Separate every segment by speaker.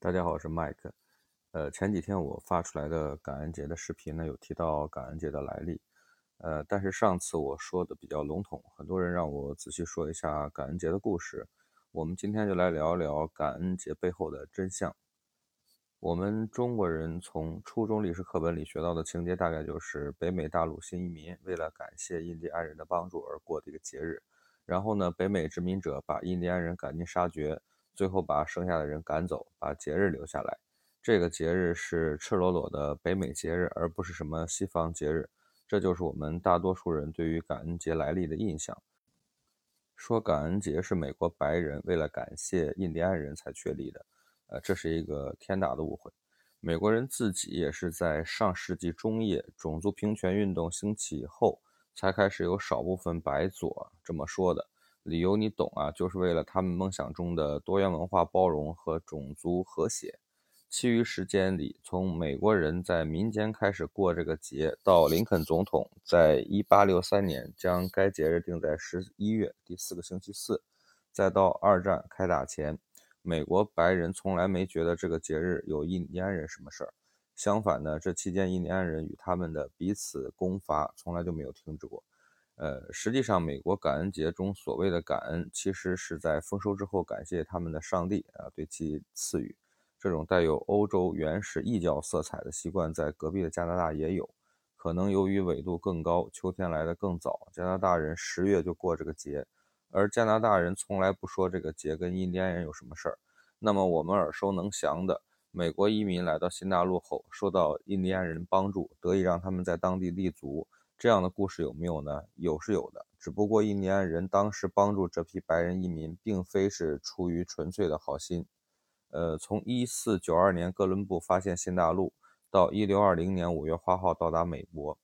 Speaker 1: 大家好，我是麦克。呃，前几天我发出来的感恩节的视频呢，有提到感恩节的来历。呃，但是上次我说的比较笼统，很多人让我仔细说一下感恩节的故事。我们今天就来聊一聊感恩节背后的真相。我们中国人从初中历史课本里学到的情节，大概就是北美大陆新移民为了感谢印第安人的帮助而过的一个节日。然后呢，北美殖民者把印第安人赶尽杀绝，最后把剩下的人赶走，把节日留下来。这个节日是赤裸裸的北美节日，而不是什么西方节日。这就是我们大多数人对于感恩节来历的印象。说感恩节是美国白人为了感谢印第安人才确立的。呃，这是一个天大的误会。美国人自己也是在上世纪中叶种族平权运动兴起以后，才开始有少部分白左这么说的。理由你懂啊，就是为了他们梦想中的多元文化包容和种族和谐。其余时间里，从美国人在民间开始过这个节，到林肯总统在1863年将该节日定在十一月第四个星期四，再到二战开打前。美国白人从来没觉得这个节日有印第安人什么事儿，相反呢，这期间印第安人与他们的彼此攻伐从来就没有停止过。呃，实际上，美国感恩节中所谓的感恩，其实是在丰收之后感谢他们的上帝啊，对其赐予。这种带有欧洲原始异教色彩的习惯，在隔壁的加拿大也有。可能由于纬度更高，秋天来得更早，加拿大人十月就过这个节。而加拿大人从来不说这个节跟印第安人有什么事儿。那么我们耳熟能详的美国移民来到新大陆后，受到印第安人帮助，得以让他们在当地立足，这样的故事有没有呢？有是有的，只不过印第安人当时帮助这批白人移民，并非是出于纯粹的好心。呃，从1492年哥伦布发现新大陆到1620年五月花号到达美国，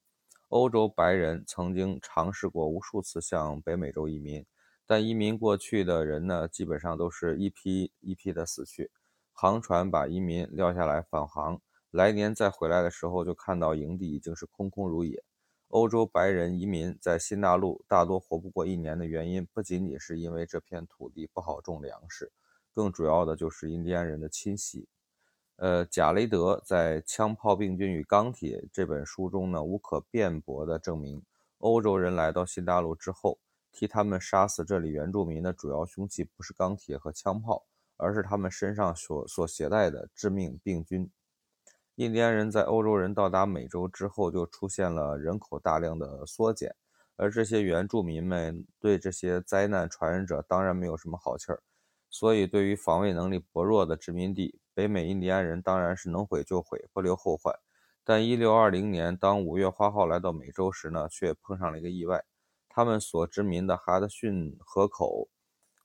Speaker 1: 欧洲白人曾经尝试过无数次向北美洲移民。但移民过去的人呢，基本上都是一批一批的死去，航船把移民撂下来返航，来年再回来的时候，就看到营地已经是空空如也。欧洲白人移民在新大陆大多活不过一年的原因，不仅仅是因为这片土地不好种粮食，更主要的就是印第安人的侵袭。呃，贾雷德在《枪炮、病菌与钢铁》这本书中呢，无可辩驳地证明，欧洲人来到新大陆之后。替他们杀死这里原住民的主要凶器不是钢铁和枪炮，而是他们身上所所携带的致命病菌。印第安人在欧洲人到达美洲之后，就出现了人口大量的缩减，而这些原住民们对这些灾难传染者当然没有什么好气儿，所以对于防卫能力薄弱的殖民地，北美印第安人当然是能毁就毁，不留后患。但一六二零年，当五月花号来到美洲时呢，却碰上了一个意外。他们所殖民的哈德逊河口，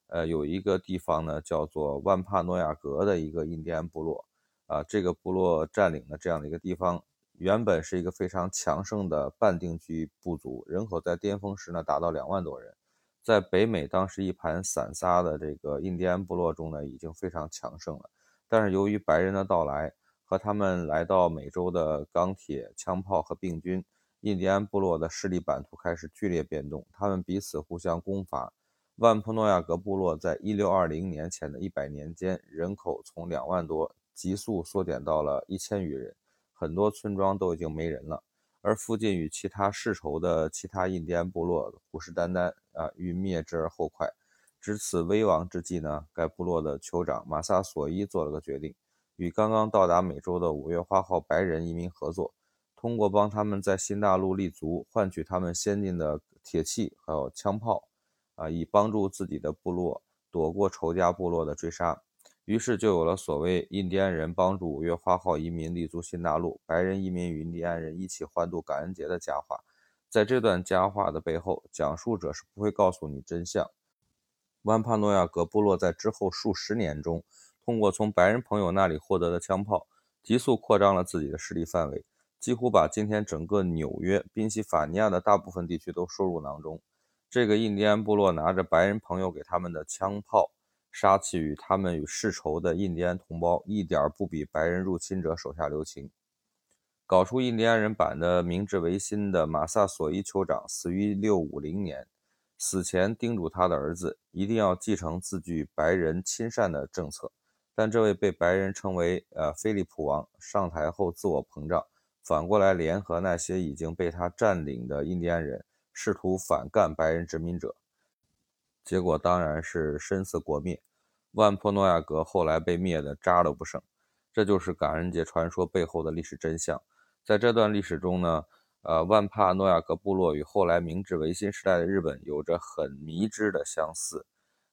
Speaker 1: 呃，有一个地方呢，叫做万帕诺亚格的一个印第安部落，啊，这个部落占领了这样的一个地方，原本是一个非常强盛的半定居部族，人口在巅峰时呢达到两万多人，在北美当时一盘散沙的这个印第安部落中呢，已经非常强盛了，但是由于白人的到来和他们来到美洲的钢铁、枪炮和病菌。印第安部落的势力版图开始剧烈变动，他们彼此互相攻伐。万普诺亚格部落在1620年前的一百年间，人口从两万多急速缩减到了一千余人，很多村庄都已经没人了。而附近与其他世仇的其他印第安部落虎视眈眈啊，欲灭之而后快。值此危亡之际呢，该部落的酋长马萨索伊做了个决定，与刚刚到达美洲的五月花号白人移民合作。通过帮他们在新大陆立足，换取他们先进的铁器还有枪炮，啊，以帮助自己的部落躲过仇家部落的追杀。于是就有了所谓印第安人帮助五月花号移民立足新大陆，白人移民与印第安人一起欢度感恩节的佳话。在这段佳话的背后，讲述者是不会告诉你真相。万帕诺亚格部落在之后数十年中，通过从白人朋友那里获得的枪炮，急速扩张了自己的势力范围。几乎把今天整个纽约、宾夕法尼亚的大部分地区都收入囊中。这个印第安部落拿着白人朋友给他们的枪炮，杀气与他们与世仇的印第安同胞一点不比白人入侵者手下留情。搞出印第安人版的明治维新的马萨索伊酋长死于650年，死前叮嘱他的儿子一定要继承自具白人亲善的政策。但这位被白人称为“呃菲利普王”上台后自我膨胀，反过来联合那些已经被他占领的印第安人，试图反干白人殖民者。结果当然是身死国灭，万坡诺亚格后来被灭的渣都不剩。这就是感恩节传说背后的历史真相。在这段历史中呢，呃，万帕诺亚格部落与后来明治维新时代的日本有着很迷之的相似。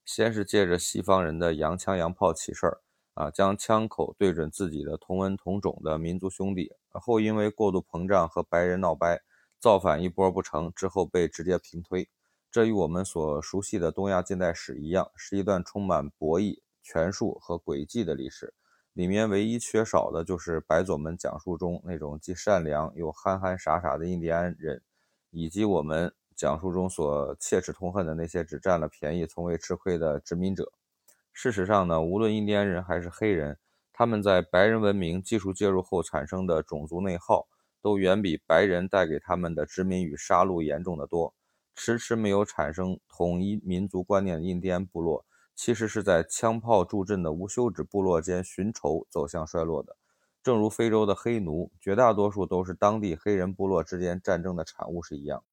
Speaker 1: 先是借着西方人的洋枪洋炮起事儿。啊，将枪口对准自己的同文同种的民族兄弟，后因为过度膨胀和白人闹掰，造反一波不成，之后被直接平推。这与我们所熟悉的东亚近代史一样，是一段充满博弈、权术和诡计的历史。里面唯一缺少的就是白左们讲述中那种既善良又憨憨傻傻的印第安人，以及我们讲述中所切齿痛恨的那些只占了便宜从未吃亏的殖民者。事实上呢，无论印第安人还是黑人，他们在白人文明技术介入后产生的种族内耗，都远比白人带给他们的殖民与杀戮严重的多。迟迟没有产生统一民族观念的印第安部落，其实是在枪炮助阵的无休止部落间寻仇，走向衰落的。正如非洲的黑奴，绝大多数都是当地黑人部落之间战争的产物是一样。